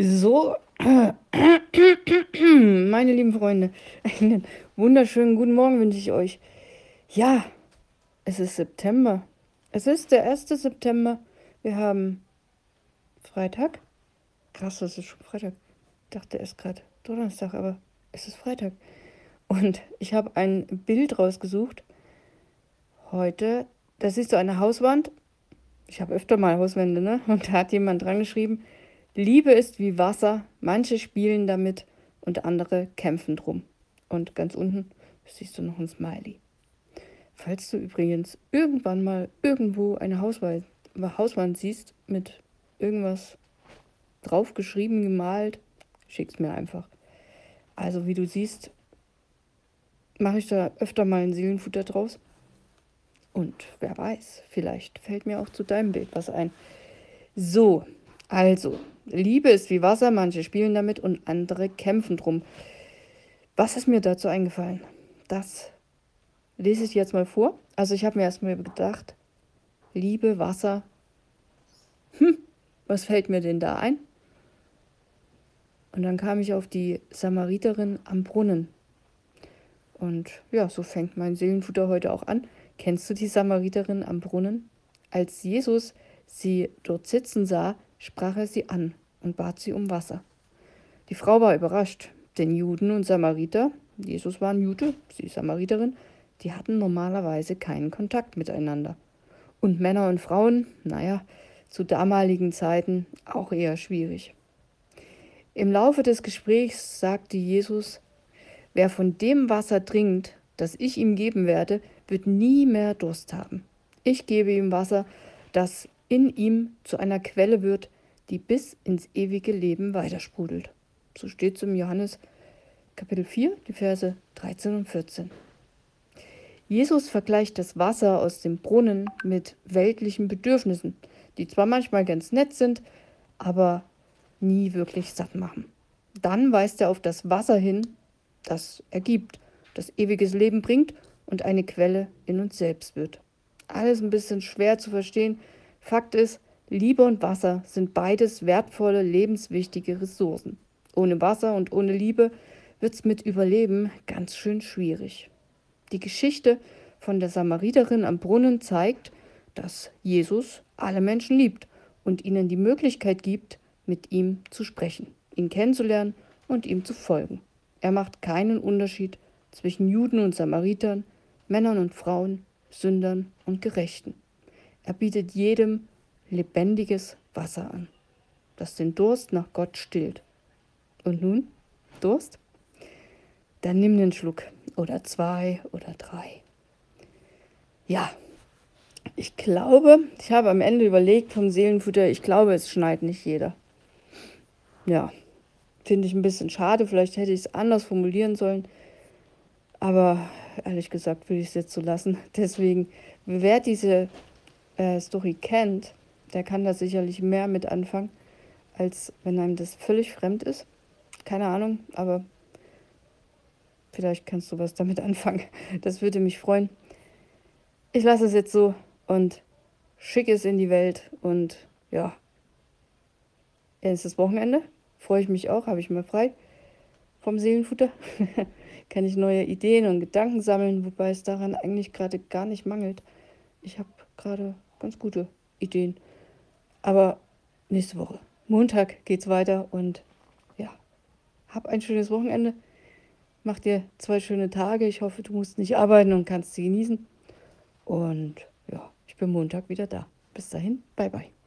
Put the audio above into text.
So, meine lieben Freunde, einen wunderschönen guten Morgen wünsche ich euch. Ja, es ist September. Es ist der 1. September. Wir haben Freitag. Krass, das ist schon Freitag. Ich dachte erst gerade Donnerstag, aber es ist Freitag. Und ich habe ein Bild rausgesucht. Heute, da siehst du eine Hauswand. Ich habe öfter mal Hauswände, ne? Und da hat jemand dran geschrieben, Liebe ist wie Wasser, manche spielen damit und andere kämpfen drum. Und ganz unten siehst du noch ein Smiley. Falls du übrigens irgendwann mal irgendwo eine Hauswand, Hauswand siehst mit irgendwas draufgeschrieben, gemalt, schick's mir einfach. Also wie du siehst, mache ich da öfter mal ein Seelenfutter draus. Und wer weiß, vielleicht fällt mir auch zu deinem Bild was ein. So, also, Liebe ist wie Wasser, manche spielen damit und andere kämpfen drum. Was ist mir dazu eingefallen? Das lese ich jetzt mal vor. Also ich habe mir erstmal gedacht, Liebe, Wasser. Hm, was fällt mir denn da ein? Und dann kam ich auf die Samariterin am Brunnen. Und ja, so fängt mein Seelenfutter heute auch an. Kennst du die Samariterin am Brunnen? Als Jesus sie dort sitzen sah, sprach er sie an und bat sie um Wasser. Die Frau war überrascht, denn Juden und Samariter, Jesus war ein Jude, sie Samariterin, die hatten normalerweise keinen Kontakt miteinander. Und Männer und Frauen, naja, zu damaligen Zeiten auch eher schwierig. Im Laufe des Gesprächs sagte Jesus, wer von dem Wasser trinkt, das ich ihm geben werde, wird nie mehr Durst haben. Ich gebe ihm Wasser, das in ihm zu einer Quelle wird, die bis ins ewige Leben weitersprudelt. So steht es im Johannes Kapitel 4, die Verse 13 und 14. Jesus vergleicht das Wasser aus dem Brunnen mit weltlichen Bedürfnissen, die zwar manchmal ganz nett sind, aber nie wirklich satt machen. Dann weist er auf das Wasser hin, das er gibt, das ewiges Leben bringt und eine Quelle in uns selbst wird. Alles ein bisschen schwer zu verstehen. Fakt ist, Liebe und Wasser sind beides wertvolle, lebenswichtige Ressourcen. Ohne Wasser und ohne Liebe wird's mit Überleben ganz schön schwierig. Die Geschichte von der Samariterin am Brunnen zeigt, dass Jesus alle Menschen liebt und ihnen die Möglichkeit gibt, mit ihm zu sprechen, ihn kennenzulernen und ihm zu folgen. Er macht keinen Unterschied zwischen Juden und Samaritern, Männern und Frauen, Sündern und Gerechten. Er bietet jedem lebendiges Wasser an, das den Durst nach Gott stillt. Und nun? Durst? Dann nimm den Schluck oder zwei oder drei. Ja, ich glaube, ich habe am Ende überlegt vom Seelenfutter, ich glaube, es schneit nicht jeder. Ja, finde ich ein bisschen schade, vielleicht hätte ich es anders formulieren sollen. Aber ehrlich gesagt will ich es jetzt so lassen. Deswegen, wer diese äh, Story kennt, der kann da sicherlich mehr mit anfangen, als wenn einem das völlig fremd ist. Keine Ahnung, aber vielleicht kannst du was damit anfangen. Das würde mich freuen. Ich lasse es jetzt so und schicke es in die Welt und ja, es ist Wochenende. Freue ich mich auch, habe ich mal frei vom Seelenfutter. kann ich neue Ideen und Gedanken sammeln, wobei es daran eigentlich gerade gar nicht mangelt. Ich habe gerade ganz gute Ideen. Aber nächste Woche, Montag geht's weiter und ja, hab ein schönes Wochenende. Mach dir zwei schöne Tage. Ich hoffe, du musst nicht arbeiten und kannst sie genießen. Und ja, ich bin Montag wieder da. Bis dahin, bye bye.